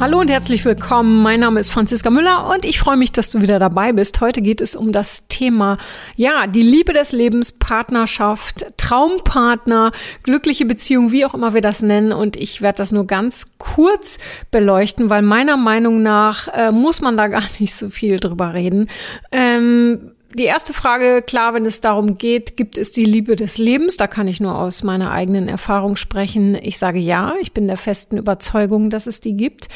Hallo und herzlich willkommen. Mein Name ist Franziska Müller und ich freue mich, dass du wieder dabei bist. Heute geht es um das Thema, ja, die Liebe des Lebens, Partnerschaft, Traumpartner, glückliche Beziehung, wie auch immer wir das nennen. Und ich werde das nur ganz kurz beleuchten, weil meiner Meinung nach äh, muss man da gar nicht so viel drüber reden. Ähm, die erste Frage, klar, wenn es darum geht, gibt es die Liebe des Lebens? Da kann ich nur aus meiner eigenen Erfahrung sprechen. Ich sage ja, ich bin der festen Überzeugung, dass es die gibt.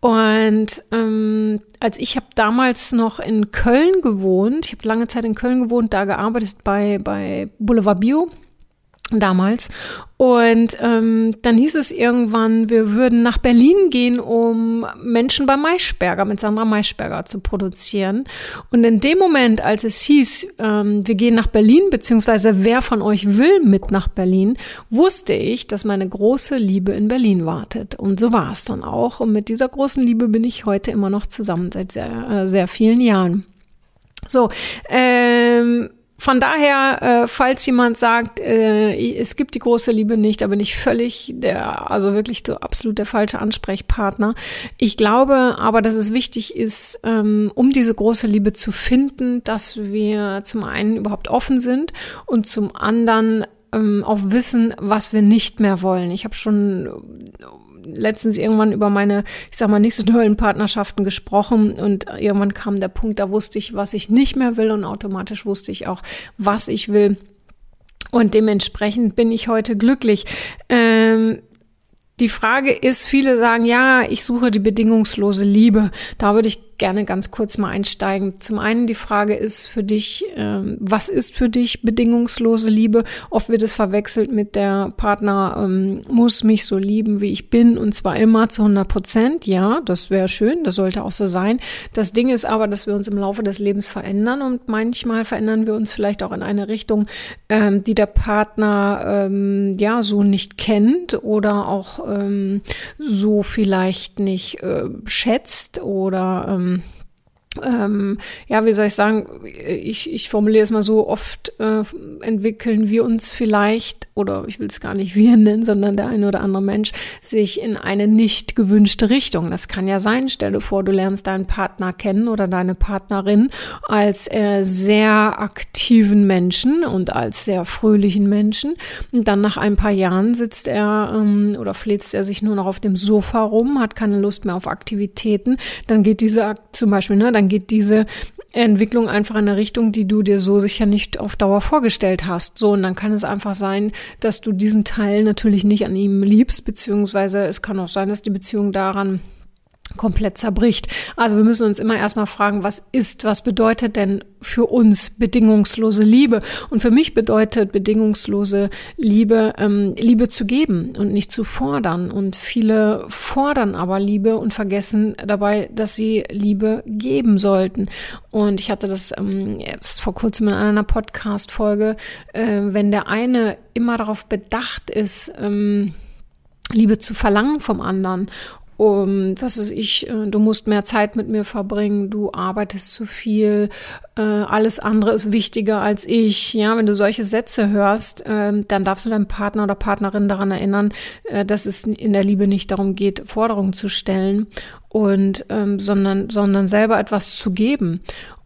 Und ähm, als ich habe damals noch in Köln gewohnt, ich habe lange Zeit in Köln gewohnt, da gearbeitet bei, bei Boulevard Bio damals. Und ähm, dann hieß es irgendwann, wir würden nach Berlin gehen, um Menschen bei Maischberger mit Sandra Maischberger zu produzieren. Und in dem Moment, als es hieß, ähm, wir gehen nach Berlin, beziehungsweise wer von euch will mit nach Berlin, wusste ich, dass meine große Liebe in Berlin wartet. Und so war es dann auch. Und mit dieser großen Liebe bin ich heute immer noch zusammen seit sehr, äh, sehr vielen Jahren. So, ähm, von daher, äh, falls jemand sagt, äh, es gibt die große Liebe nicht, da bin ich völlig der, also wirklich so absolut der falsche Ansprechpartner. Ich glaube aber, dass es wichtig ist, ähm, um diese große Liebe zu finden, dass wir zum einen überhaupt offen sind und zum anderen ähm, auch wissen, was wir nicht mehr wollen. Ich habe schon letztens irgendwann über meine, ich sag mal, nicht so tollen Partnerschaften gesprochen und irgendwann kam der Punkt, da wusste ich, was ich nicht mehr will und automatisch wusste ich auch, was ich will. Und dementsprechend bin ich heute glücklich. Ähm, die Frage ist, viele sagen, ja, ich suche die bedingungslose Liebe. Da würde ich gerne ganz kurz mal einsteigen. Zum einen die Frage ist für dich, ähm, was ist für dich bedingungslose Liebe? Oft wird es verwechselt mit der Partner ähm, muss mich so lieben, wie ich bin und zwar immer zu 100 Prozent. Ja, das wäre schön, das sollte auch so sein. Das Ding ist aber, dass wir uns im Laufe des Lebens verändern und manchmal verändern wir uns vielleicht auch in eine Richtung, ähm, die der Partner ähm, ja so nicht kennt oder auch ähm, so vielleicht nicht äh, schätzt oder ähm, ähm, ja, wie soll ich sagen, ich, ich formuliere es mal so, oft äh, entwickeln wir uns vielleicht, oder ich will es gar nicht wir nennen, sondern der eine oder andere Mensch, sich in eine nicht gewünschte Richtung. Das kann ja sein, stell dir vor, du lernst deinen Partner kennen oder deine Partnerin als äh, sehr aktiven Menschen und als sehr fröhlichen Menschen. Und dann nach ein paar Jahren sitzt er ähm, oder flitzt er sich nur noch auf dem Sofa rum, hat keine Lust mehr auf Aktivitäten. Dann geht diese zum Beispiel, ne, dann dann geht diese Entwicklung einfach in eine Richtung, die du dir so sicher nicht auf Dauer vorgestellt hast. So, und dann kann es einfach sein, dass du diesen Teil natürlich nicht an ihm liebst, beziehungsweise es kann auch sein, dass die Beziehung daran komplett zerbricht. Also wir müssen uns immer erstmal fragen, was ist, was bedeutet denn für uns bedingungslose Liebe? Und für mich bedeutet bedingungslose Liebe, ähm, Liebe zu geben und nicht zu fordern. Und viele fordern aber Liebe und vergessen dabei, dass sie Liebe geben sollten. Und ich hatte das ähm, vor kurzem in einer Podcast-Folge, äh, wenn der eine immer darauf bedacht ist, ähm, Liebe zu verlangen vom anderen um, was ist ich, äh, du musst mehr Zeit mit mir verbringen, du arbeitest zu viel, äh, alles andere ist wichtiger als ich. Ja, wenn du solche Sätze hörst, äh, dann darfst du deinen Partner oder Partnerin daran erinnern, äh, dass es in der Liebe nicht darum geht, Forderungen zu stellen und ähm, sondern sondern selber etwas zu geben.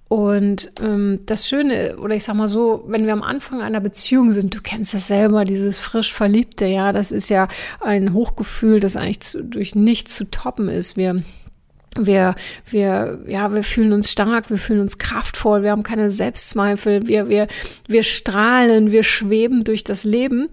Und ähm, das Schöne, oder ich sag mal so, wenn wir am Anfang einer Beziehung sind, du kennst das selber, dieses frisch Verliebte, ja, das ist ja ein Hochgefühl, das eigentlich zu, durch nichts zu toppen ist. Wir wir, wir, ja, wir fühlen uns stark, wir fühlen uns kraftvoll, wir haben keine Selbstzweifel, wir, wir, wir strahlen, wir schweben durch das Leben.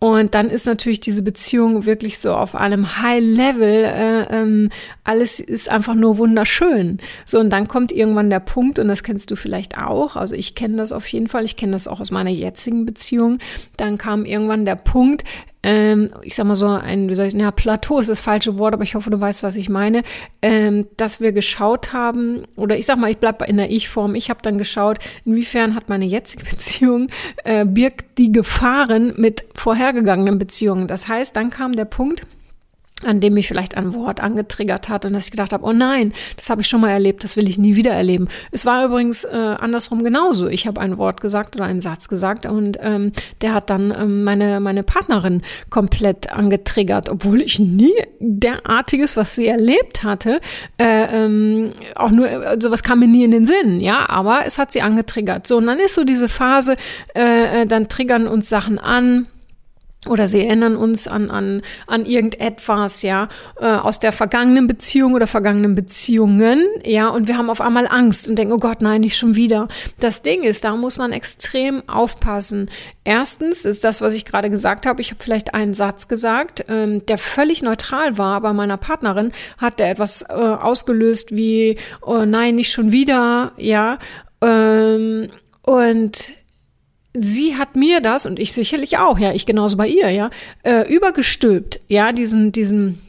Und dann ist natürlich diese Beziehung wirklich so auf einem High Level. Äh, ähm, alles ist einfach nur wunderschön. So, und dann kommt irgendwann der Punkt, und das kennst du vielleicht auch. Also ich kenne das auf jeden Fall. Ich kenne das auch aus meiner jetzigen Beziehung. Dann kam irgendwann der Punkt, ähm, ich sag mal so ein, wie soll ich sagen, Plateau ist das falsche Wort, aber ich hoffe, du weißt, was ich meine, ähm, dass wir geschaut haben, oder ich sag mal, ich bleib in der Ich-Form, ich habe dann geschaut, inwiefern hat meine jetzige Beziehung, äh, birgt die Gefahren mit vorher vorhergegangenen Beziehungen. Das heißt, dann kam der Punkt, an dem mich vielleicht ein Wort angetriggert hat und dass ich gedacht habe, oh nein, das habe ich schon mal erlebt, das will ich nie wieder erleben. Es war übrigens äh, andersrum genauso. Ich habe ein Wort gesagt oder einen Satz gesagt und ähm, der hat dann ähm, meine meine Partnerin komplett angetriggert, obwohl ich nie derartiges, was sie erlebt hatte, äh, ähm, auch nur sowas also kam mir nie in den Sinn, ja, aber es hat sie angetriggert. So und dann ist so diese Phase, äh, äh dann triggern uns Sachen an oder sie erinnern uns an, an, an irgendetwas, ja, äh, aus der vergangenen Beziehung oder vergangenen Beziehungen, ja, und wir haben auf einmal Angst und denken, oh Gott, nein, nicht schon wieder. Das Ding ist, da muss man extrem aufpassen. Erstens ist das, was ich gerade gesagt habe, ich habe vielleicht einen Satz gesagt, ähm, der völlig neutral war bei meiner Partnerin, hat der etwas äh, ausgelöst wie, oh nein, nicht schon wieder, ja, ähm, und sie hat mir das und ich sicherlich auch, ja, ich genauso bei ihr, ja, äh, übergestülpt, ja, diesen, diesen,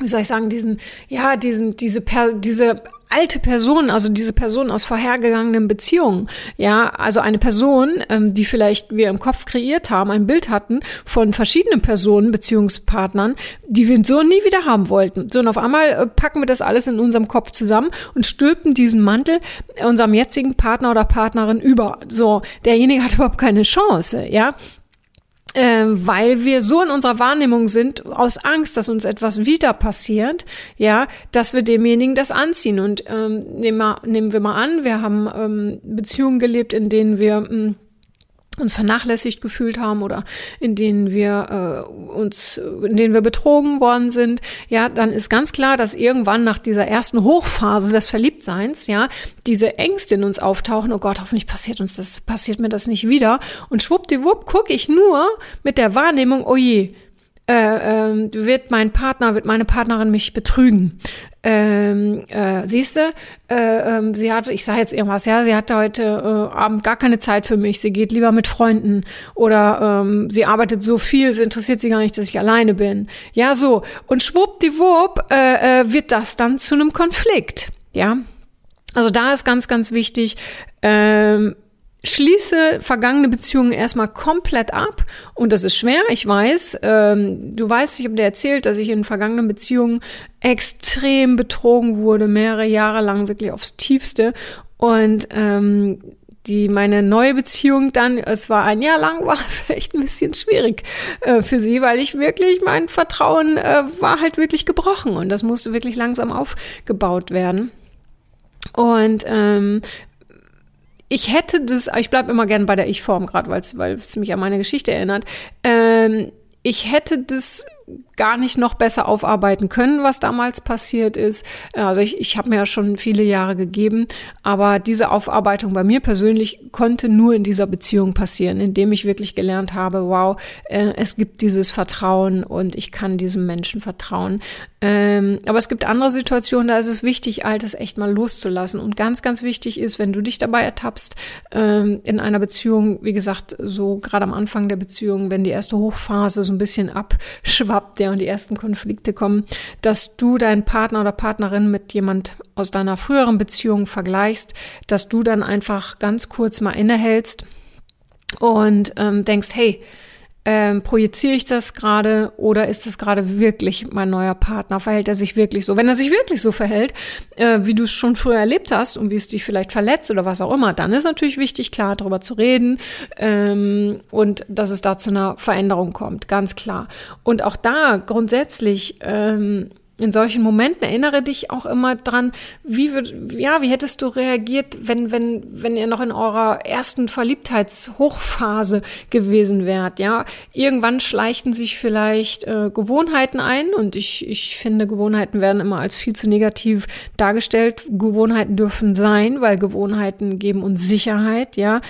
wie soll ich sagen, diesen, ja, diesen, diese, per, diese alte Person, also diese Person aus vorhergegangenen Beziehungen, ja, also eine Person, ähm, die vielleicht wir im Kopf kreiert haben, ein Bild hatten von verschiedenen Personen, Beziehungspartnern, die wir so nie wieder haben wollten. So, und auf einmal äh, packen wir das alles in unserem Kopf zusammen und stülpen diesen Mantel unserem jetzigen Partner oder Partnerin über. So, derjenige hat überhaupt keine Chance, ja äh, weil wir so in unserer Wahrnehmung sind, aus Angst, dass uns etwas wieder passiert, ja, dass wir demjenigen das anziehen. Und ähm, nehmen, wir, nehmen wir mal an, wir haben ähm, Beziehungen gelebt, in denen wir mh, hm, uns vernachlässigt gefühlt haben oder in denen wir äh, uns, in denen wir betrogen worden sind, ja, dann ist ganz klar, dass irgendwann nach dieser ersten Hochphase des Verliebtseins, ja, diese Ängste in uns auftauchen. Oh Gott, hoffentlich passiert uns das, passiert mir das nicht wieder. Und schwuppdiwupp gucke ich nur mit der Wahrnehmung, oh je, äh, äh, wird mein Partner, wird meine Partnerin mich betrügen. Ähm, äh, siehst du, äh, ähm, sie hatte, ich sage jetzt irgendwas, ja, sie hatte heute äh, Abend gar keine Zeit für mich, sie geht lieber mit Freunden oder ähm, sie arbeitet so viel, es interessiert sie gar nicht, dass ich alleine bin. Ja, so. Und schwuppdiwupp äh, äh, wird das dann zu einem Konflikt. Ja. Also da ist ganz, ganz wichtig, ähm, schließe vergangene Beziehungen erstmal komplett ab. Und das ist schwer, ich weiß. Ähm, du weißt, ich habe dir erzählt, dass ich in vergangenen Beziehungen extrem betrogen wurde, mehrere Jahre lang wirklich aufs Tiefste. Und ähm, die meine neue Beziehung dann, es war ein Jahr lang, war es echt ein bisschen schwierig äh, für sie, weil ich wirklich, mein Vertrauen äh, war halt wirklich gebrochen und das musste wirklich langsam aufgebaut werden. Und ähm, ich hätte das, ich bleibe immer gern bei der Ich-Form, gerade weil es mich an meine Geschichte erinnert. Ähm, ich hätte das gar nicht noch besser aufarbeiten können, was damals passiert ist. Also ich, ich habe mir ja schon viele Jahre gegeben, aber diese Aufarbeitung bei mir persönlich konnte nur in dieser Beziehung passieren, indem ich wirklich gelernt habe, wow, äh, es gibt dieses Vertrauen und ich kann diesem Menschen vertrauen. Ähm, aber es gibt andere Situationen, da ist es wichtig, Altes echt mal loszulassen. Und ganz, ganz wichtig ist, wenn du dich dabei ertappst, ähm, in einer Beziehung, wie gesagt, so gerade am Anfang der Beziehung, wenn die erste Hochphase so ein bisschen abschwappt, ja, und die ersten Konflikte kommen, dass du deinen Partner oder Partnerin mit jemand aus deiner früheren Beziehung vergleichst, dass du dann einfach ganz kurz mal innehältst und ähm, denkst, hey, ähm, projiziere ich das gerade oder ist das gerade wirklich mein neuer Partner? Verhält er sich wirklich so? Wenn er sich wirklich so verhält, äh, wie du es schon früher erlebt hast und wie es dich vielleicht verletzt oder was auch immer, dann ist natürlich wichtig, klar darüber zu reden ähm, und dass es da zu einer Veränderung kommt, ganz klar. Und auch da grundsätzlich ähm, in solchen Momenten erinnere dich auch immer dran, wie wird, ja, wie hättest du reagiert, wenn, wenn, wenn ihr noch in eurer ersten Verliebtheitshochphase gewesen wärt, ja? Irgendwann schleichten sich vielleicht äh, Gewohnheiten ein und ich, ich finde, Gewohnheiten werden immer als viel zu negativ dargestellt. Gewohnheiten dürfen sein, weil Gewohnheiten geben uns Sicherheit, ja?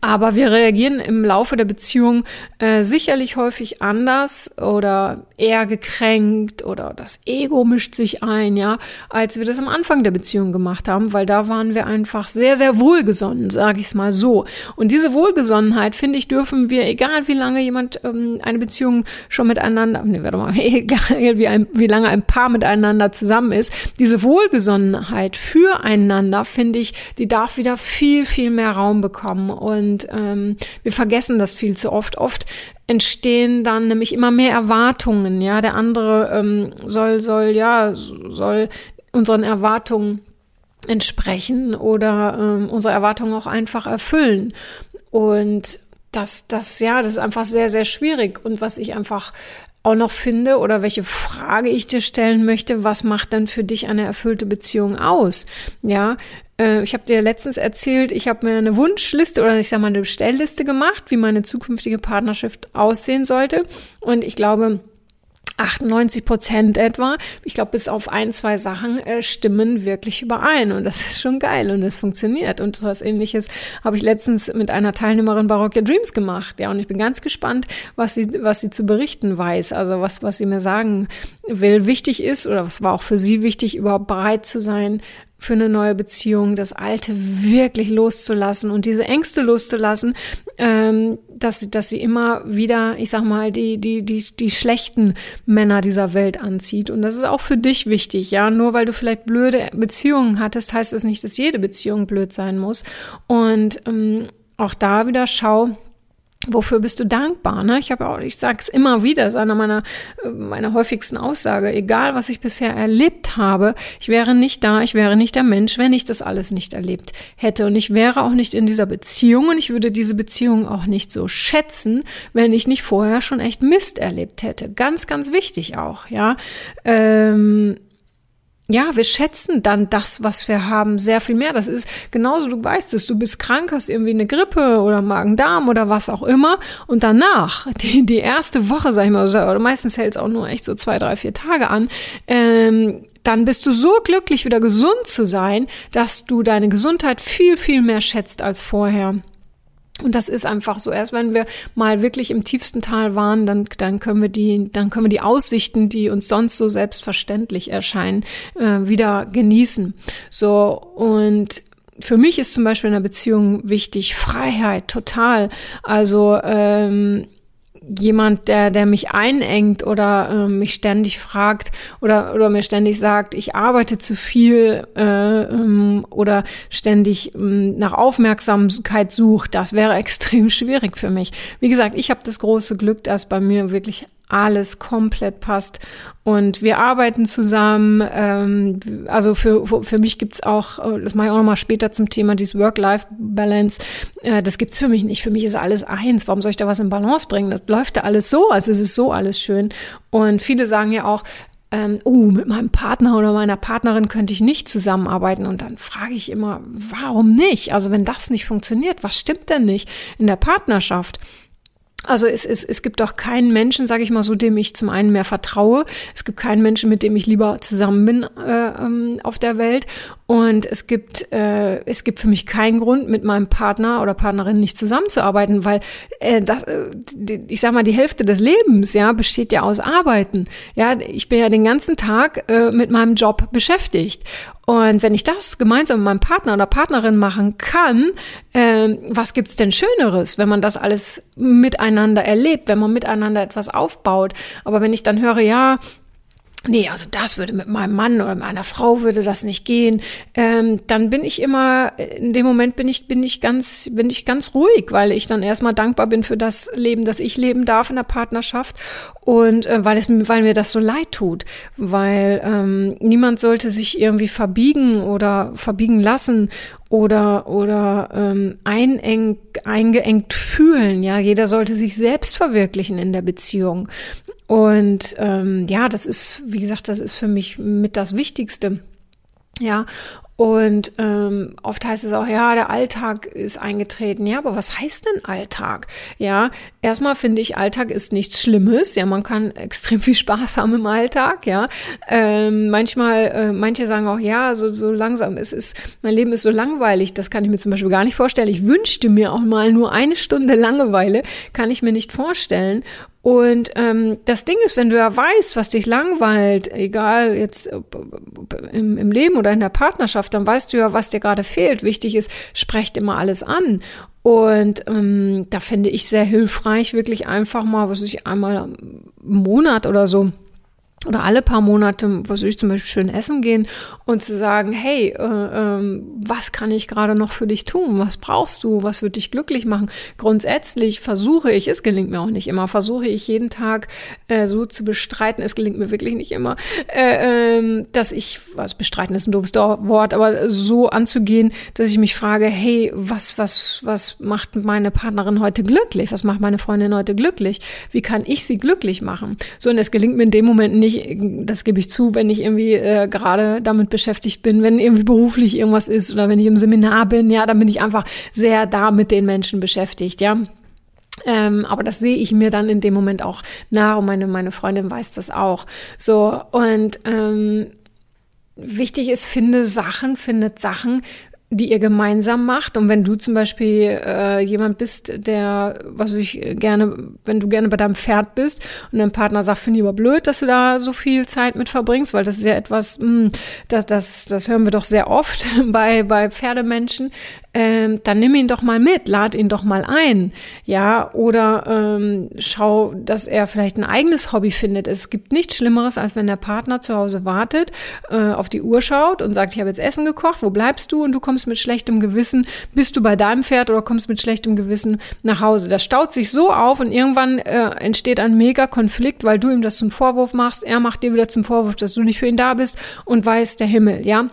Aber wir reagieren im Laufe der Beziehung äh, sicherlich häufig anders oder eher gekränkt oder das Ego mischt sich ein, ja, als wir das am Anfang der Beziehung gemacht haben, weil da waren wir einfach sehr, sehr wohlgesonnen, sage ich es mal so. Und diese Wohlgesonnenheit, finde ich, dürfen wir, egal wie lange jemand ähm, eine Beziehung schon miteinander, nee, warte mal, egal wie, ein, wie lange ein Paar miteinander zusammen ist, diese Wohlgesonnenheit füreinander, finde ich, die darf wieder viel, viel mehr Raum bekommen. Und ähm, wir vergessen das viel zu oft. Oft entstehen dann nämlich immer mehr Erwartungen. Ja, der andere ähm, soll, soll, ja, soll unseren Erwartungen entsprechen oder ähm, unsere Erwartungen auch einfach erfüllen. Und das, das, ja, das ist einfach sehr, sehr schwierig. Und was ich einfach auch noch finde oder welche Frage ich dir stellen möchte, was macht denn für dich eine erfüllte Beziehung aus? Ja, äh, ich habe dir letztens erzählt, ich habe mir eine Wunschliste oder ich sage mal eine Bestellliste gemacht, wie meine zukünftige Partnerschaft aussehen sollte. Und ich glaube, 98 Prozent etwa, ich glaube, bis auf ein, zwei Sachen äh, stimmen wirklich überein. Und das ist schon geil und es funktioniert. Und so was ähnliches habe ich letztens mit einer Teilnehmerin Baroque Dreams gemacht. Ja, und ich bin ganz gespannt, was sie, was sie zu berichten weiß. Also was, was sie mir sagen will, wichtig ist oder was war auch für sie wichtig, überhaupt bereit zu sein, für eine neue Beziehung, das Alte wirklich loszulassen und diese Ängste loszulassen, ähm, dass, dass sie immer wieder, ich sag mal, die, die, die, die schlechten Männer dieser Welt anzieht. Und das ist auch für dich wichtig, ja. Nur weil du vielleicht blöde Beziehungen hattest, heißt das nicht, dass jede Beziehung blöd sein muss. Und ähm, auch da wieder schau, Wofür bist du dankbar? Ne? Ich habe auch, ich sage es immer wieder, ist einer meiner, meiner häufigsten Aussage. Egal, was ich bisher erlebt habe, ich wäre nicht da, ich wäre nicht der Mensch, wenn ich das alles nicht erlebt hätte. Und ich wäre auch nicht in dieser Beziehung und ich würde diese Beziehung auch nicht so schätzen, wenn ich nicht vorher schon echt Mist erlebt hätte. Ganz, ganz wichtig auch, ja. Ähm, ja, wir schätzen dann das, was wir haben, sehr viel mehr. Das ist genauso, du weißt es, du bist krank, hast irgendwie eine Grippe oder Magen-Darm oder was auch immer. Und danach, die, die erste Woche, sag ich mal, oder meistens hält es auch nur echt so zwei, drei, vier Tage an, ähm, dann bist du so glücklich, wieder gesund zu sein, dass du deine Gesundheit viel, viel mehr schätzt als vorher. Und das ist einfach so. Erst wenn wir mal wirklich im tiefsten Tal waren, dann, dann können wir die, dann können wir die Aussichten, die uns sonst so selbstverständlich erscheinen, äh, wieder genießen. So und für mich ist zum Beispiel in einer Beziehung wichtig Freiheit, total. Also ähm, jemand, der, der mich einengt oder äh, mich ständig fragt oder, oder mir ständig sagt, ich arbeite zu viel äh, ähm, oder ständig ähm, nach Aufmerksamkeit sucht, das wäre extrem schwierig für mich. Wie gesagt, ich habe das große Glück, dass bei mir wirklich alles komplett passt. Und wir arbeiten zusammen. Ähm, also für, für mich gibt's auch, das mache ich auch nochmal später zum Thema, dieses Work-Life-Balance. Äh, das gibt's für mich nicht. Für mich ist alles eins. Warum soll ich da was in Balance bringen? Das läuft da alles so. Also es ist so alles schön. Und viele sagen ja auch, ähm, oh, mit meinem Partner oder meiner Partnerin könnte ich nicht zusammenarbeiten. Und dann frage ich immer, warum nicht? Also wenn das nicht funktioniert, was stimmt denn nicht in der Partnerschaft? Also es, es, es gibt auch keinen Menschen, sage ich mal so, dem ich zum einen mehr vertraue. Es gibt keinen Menschen, mit dem ich lieber zusammen bin äh, ähm, auf der Welt. Und es gibt, äh, es gibt für mich keinen Grund, mit meinem Partner oder Partnerin nicht zusammenzuarbeiten, weil äh, das, äh, die, ich sag mal, die Hälfte des Lebens, ja, besteht ja aus Arbeiten. Ja, ich bin ja den ganzen Tag äh, mit meinem Job beschäftigt. Und wenn ich das gemeinsam mit meinem Partner oder Partnerin machen kann, äh, was gibt's denn Schöneres, wenn man das alles miteinander erlebt, wenn man miteinander etwas aufbaut? Aber wenn ich dann höre, ja, nee, also das würde mit meinem Mann oder meiner Frau würde das nicht gehen, ähm, dann bin ich immer, in dem Moment bin ich, bin ich ganz, bin ich ganz ruhig, weil ich dann erstmal dankbar bin für das Leben, das ich leben darf in der Partnerschaft und äh, weil es, weil mir das so leid tut, weil ähm, niemand sollte sich irgendwie verbiegen oder verbiegen lassen oder oder ähm, eineng, eingeengt fühlen. Ja, jeder sollte sich selbst verwirklichen in der Beziehung. Und ähm, ja, das ist, wie gesagt, das ist für mich mit das Wichtigste. Ja, und ähm, oft heißt es auch, ja, der Alltag ist eingetreten. Ja, aber was heißt denn Alltag? Ja, erstmal finde ich, Alltag ist nichts Schlimmes. Ja, man kann extrem viel Spaß haben im Alltag. Ja, ähm, manchmal, äh, manche sagen auch, ja, so, so langsam, es ist, mein Leben ist so langweilig. Das kann ich mir zum Beispiel gar nicht vorstellen. Ich wünschte mir auch mal nur eine Stunde Langeweile, kann ich mir nicht vorstellen. Und ähm, das Ding ist, wenn du ja weißt, was dich langweilt, egal jetzt im, im Leben oder in der Partnerschaft, dann weißt du ja, was dir gerade fehlt. Wichtig ist, sprecht immer alles an. Und ähm, da finde ich sehr hilfreich, wirklich einfach mal, was ich einmal im Monat oder so oder alle paar Monate, was ich zum Beispiel schön essen gehen und zu sagen, hey, äh, äh, was kann ich gerade noch für dich tun? Was brauchst du? Was wird dich glücklich machen? Grundsätzlich versuche ich, es gelingt mir auch nicht immer, versuche ich jeden Tag äh, so zu bestreiten, es gelingt mir wirklich nicht immer, äh, äh, dass ich, was bestreiten ist ein doofes Wort, aber so anzugehen, dass ich mich frage, hey, was, was, was macht meine Partnerin heute glücklich? Was macht meine Freundin heute glücklich? Wie kann ich sie glücklich machen? So, und es gelingt mir in dem Moment nicht, ich, das gebe ich zu, wenn ich irgendwie äh, gerade damit beschäftigt bin, wenn irgendwie beruflich irgendwas ist oder wenn ich im Seminar bin, ja, dann bin ich einfach sehr da mit den Menschen beschäftigt, ja. Ähm, aber das sehe ich mir dann in dem Moment auch nach und meine, meine Freundin weiß das auch. So, und ähm, wichtig ist, finde Sachen, findet Sachen, die ihr gemeinsam macht. Und wenn du zum Beispiel äh, jemand bist, der, was ich gerne, wenn du gerne bei deinem Pferd bist und dein Partner sagt, finde ich aber blöd, dass du da so viel Zeit mit verbringst, weil das ist ja etwas, mh, hm, das, das, das hören wir doch sehr oft bei, bei Pferdemenschen, ähm, dann nimm ihn doch mal mit, lad ihn doch mal ein, ja, oder ähm, schau, dass er vielleicht ein eigenes Hobby findet. Es gibt nichts Schlimmeres, als wenn der Partner zu Hause wartet, äh, auf die Uhr schaut und sagt, ich habe jetzt Essen gekocht, wo bleibst du? Und du kommst mit schlechtem Gewissen, bist du bei deinem Pferd oder kommst mit schlechtem Gewissen nach Hause. Das staut sich so auf und irgendwann äh, entsteht ein Mega-Konflikt, weil du ihm das zum Vorwurf machst, er macht dir wieder zum Vorwurf, dass du nicht für ihn da bist und weiß der Himmel, ja.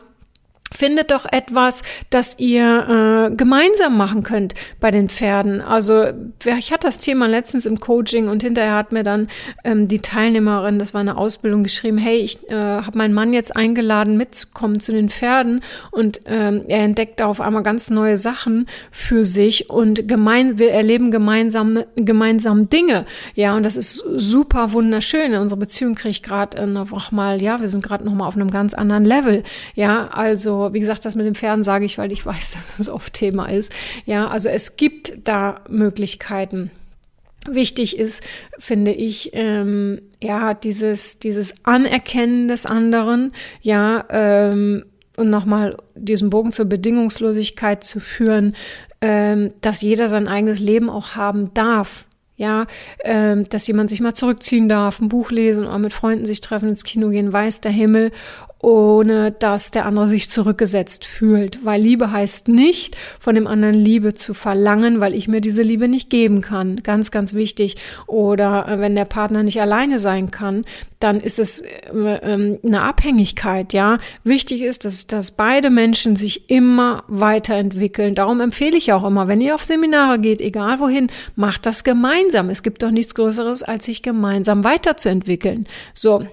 Findet doch etwas, das ihr äh, gemeinsam machen könnt bei den Pferden. Also ich hatte das Thema letztens im Coaching und hinterher hat mir dann ähm, die Teilnehmerin, das war eine Ausbildung, geschrieben, hey, ich äh, habe meinen Mann jetzt eingeladen, mitzukommen zu den Pferden und ähm, er entdeckt da auf einmal ganz neue Sachen für sich und gemein, wir erleben gemeinsam gemeinsam Dinge. Ja, und das ist super wunderschön. Unsere Beziehung kriegt gerade äh, noch mal, ja, wir sind gerade noch mal auf einem ganz anderen Level. Ja, also wie gesagt, das mit dem Pferden sage ich, weil ich weiß, dass es oft Thema ist. Ja, also es gibt da Möglichkeiten. Wichtig ist, finde ich, ähm, ja, dieses, dieses Anerkennen des anderen, ja, ähm, und nochmal diesen Bogen zur Bedingungslosigkeit zu führen, ähm, dass jeder sein eigenes Leben auch haben darf. Ja, ähm, dass jemand sich mal zurückziehen darf, ein Buch lesen oder mit Freunden sich treffen, ins Kino gehen, weiß der Himmel ohne dass der andere sich zurückgesetzt fühlt. Weil Liebe heißt nicht, von dem anderen Liebe zu verlangen, weil ich mir diese Liebe nicht geben kann. Ganz, ganz wichtig. Oder äh, wenn der Partner nicht alleine sein kann, dann ist es äh, ähm, eine Abhängigkeit, ja. Wichtig ist, dass, dass beide Menschen sich immer weiterentwickeln. Darum empfehle ich auch immer, wenn ihr auf Seminare geht, egal wohin, macht das gemeinsam. Es gibt doch nichts Größeres, als sich gemeinsam weiterzuentwickeln. So,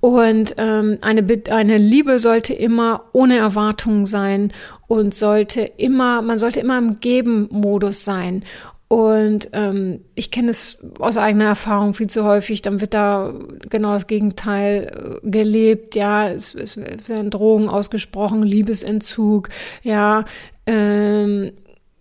und ähm, eine, eine Liebe sollte immer ohne Erwartungen sein und sollte immer, man sollte immer im Geben-Modus sein. Und ähm, ich kenne es aus eigener Erfahrung viel zu häufig. Dann wird da genau das Gegenteil äh, gelebt. Ja, es, es werden Drogen ausgesprochen, Liebesentzug. Ja, ähm,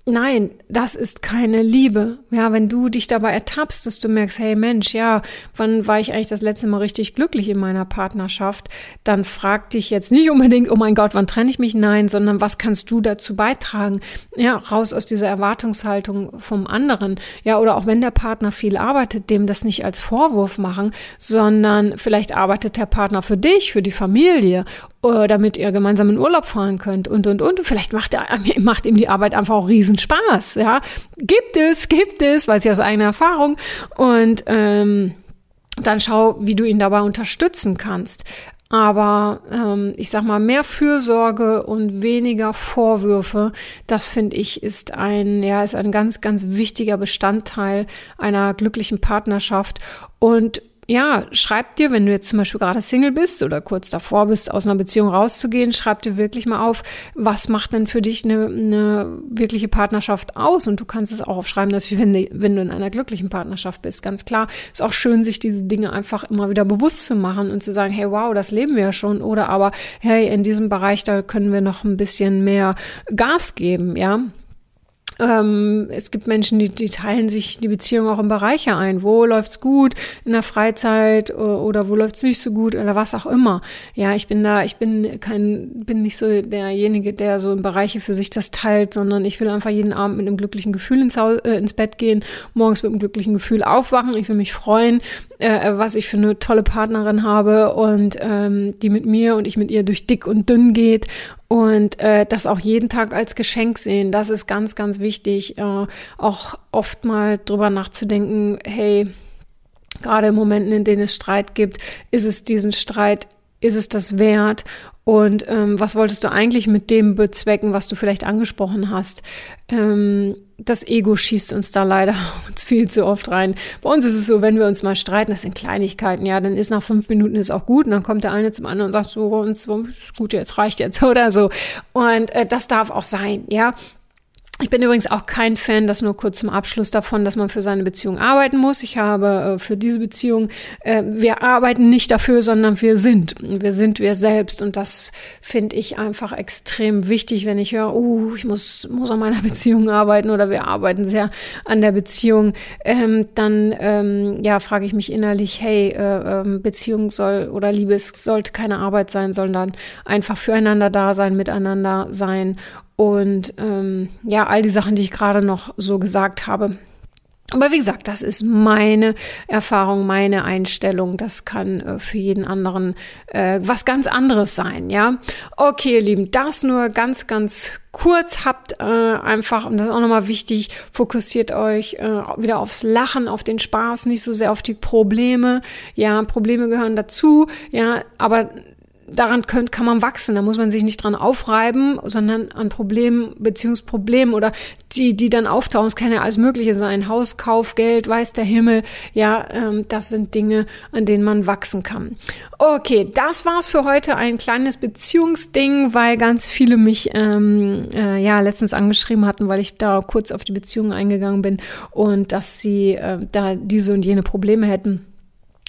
Nein, das ist keine Liebe. Ja, wenn du dich dabei ertappst, dass du merkst, hey Mensch, ja, wann war ich eigentlich das letzte Mal richtig glücklich in meiner Partnerschaft, dann frag dich jetzt nicht unbedingt, oh mein Gott, wann trenne ich mich? Nein, sondern was kannst du dazu beitragen? Ja, raus aus dieser Erwartungshaltung vom anderen. Ja, oder auch wenn der Partner viel arbeitet, dem das nicht als Vorwurf machen, sondern vielleicht arbeitet der Partner für dich, für die Familie äh, damit ihr gemeinsam in Urlaub fahren könnt und, und, und. Vielleicht macht, er, macht ihm die Arbeit einfach auch riesen Spaß, ja. Gibt es, gibt es, weiß ich aus eigener Erfahrung. Und ähm, dann schau, wie du ihn dabei unterstützen kannst. Aber ähm, ich sag mal, mehr Fürsorge und weniger Vorwürfe, das finde ich, ist ein, ja, ist ein ganz, ganz wichtiger Bestandteil einer glücklichen Partnerschaft. Und ja, schreib dir, wenn du jetzt zum Beispiel gerade Single bist oder kurz davor bist, aus einer Beziehung rauszugehen, schreib dir wirklich mal auf, was macht denn für dich eine, eine wirkliche Partnerschaft aus? Und du kannst es auch aufschreiben, natürlich, wenn, wenn du in einer glücklichen Partnerschaft bist. Ganz klar, ist auch schön, sich diese Dinge einfach immer wieder bewusst zu machen und zu sagen, hey, wow, das leben wir ja schon. Oder aber, hey, in diesem Bereich, da können wir noch ein bisschen mehr Gas geben, ja. Ähm, es gibt Menschen, die, die teilen sich die Beziehung auch in Bereiche ein. Wo läuft's gut in der Freizeit oder, wo läuft's nicht so gut oder was auch immer. Ja, ich bin da, ich bin kein, bin nicht so derjenige, der so in Bereiche für sich das teilt, sondern ich will einfach jeden Abend mit einem glücklichen Gefühl ins, Haus, äh, ins Bett gehen, morgens mit einem glücklichen Gefühl aufwachen. Ich will mich freuen äh, was ich für eine tolle Partnerin habe und ähm, die mit mir und ich mit ihr durch dick und dünn geht und äh, das auch jeden Tag als Geschenk sehen. Das ist ganz, ganz wichtig, äh, auch oft mal drüber nachzudenken, hey, gerade in Momenten, in denen es Streit gibt, ist es diesen Streit, ist es das wert? Und ähm, was wolltest du eigentlich mit dem bezwecken, was du vielleicht angesprochen hast? Ähm, das Ego schießt uns da leider uns viel zu oft rein. Bei uns ist es so, wenn wir uns mal streiten, das sind Kleinigkeiten, ja, dann ist nach fünf Minuten ist auch gut und dann kommt der eine zum anderen und sagt so, und so, ist gut, jetzt reicht jetzt oder so. Und äh, das darf auch sein, ja. Ich bin übrigens auch kein Fan, das nur kurz zum Abschluss davon, dass man für seine Beziehung arbeiten muss. Ich habe äh, für diese Beziehung, äh, wir arbeiten nicht dafür, sondern wir sind. Wir sind wir selbst. Und das finde ich einfach extrem wichtig, wenn ich höre, uh, ich muss, muss an meiner Beziehung arbeiten oder wir arbeiten sehr an der Beziehung. Ähm, dann, ähm, ja, frage ich mich innerlich, hey, äh, ähm, Beziehung soll oder Liebe, sollte keine Arbeit sein, sondern einfach füreinander da sein, miteinander sein und ähm, ja, all die Sachen, die ich gerade noch so gesagt habe. Aber wie gesagt, das ist meine Erfahrung, meine Einstellung. Das kann äh, für jeden anderen äh, was ganz anderes sein, ja. Okay, ihr Lieben, das nur ganz, ganz kurz habt äh, einfach, und das ist auch nochmal wichtig, fokussiert euch äh, wieder aufs Lachen, auf den Spaß, nicht so sehr auf die Probleme. Ja, Probleme gehören dazu, ja, aber daran könnt, kann man wachsen. Da muss man sich nicht dran aufreiben, sondern an Problemen, Beziehungsproblemen oder die, die dann auftauchen. Es kann ja alles Mögliche sein. Hauskauf, Geld, weiß der Himmel. Ja, ähm, das sind Dinge, an denen man wachsen kann. Okay, das war's für heute. Ein kleines Beziehungsding, weil ganz viele mich ähm, äh, ja letztens angeschrieben hatten, weil ich da kurz auf die Beziehung eingegangen bin und dass sie äh, da diese und jene Probleme hätten.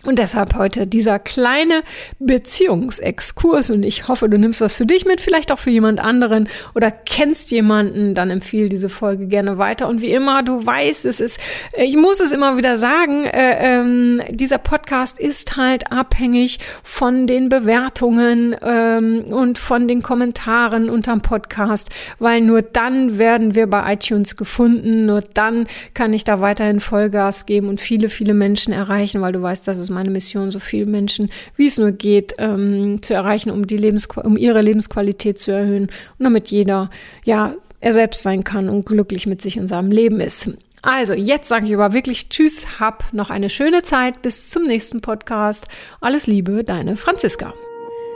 Und deshalb heute dieser kleine Beziehungsexkurs. Und ich hoffe, du nimmst was für dich mit, vielleicht auch für jemand anderen oder kennst jemanden, dann empfehle diese Folge gerne weiter. Und wie immer, du weißt, es ist, ich muss es immer wieder sagen, äh, ähm, dieser Podcast ist halt abhängig von den Bewertungen ähm, und von den Kommentaren unterm Podcast, weil nur dann werden wir bei iTunes gefunden, nur dann kann ich da weiterhin Vollgas geben und viele, viele Menschen erreichen, weil du weißt, dass es meine Mission, so viele Menschen, wie es nur geht, ähm, zu erreichen, um die Lebens um ihre Lebensqualität zu erhöhen und damit jeder, ja, er selbst sein kann und glücklich mit sich in seinem Leben ist. Also, jetzt sage ich aber wirklich Tschüss, hab noch eine schöne Zeit, bis zum nächsten Podcast. Alles Liebe, deine Franziska.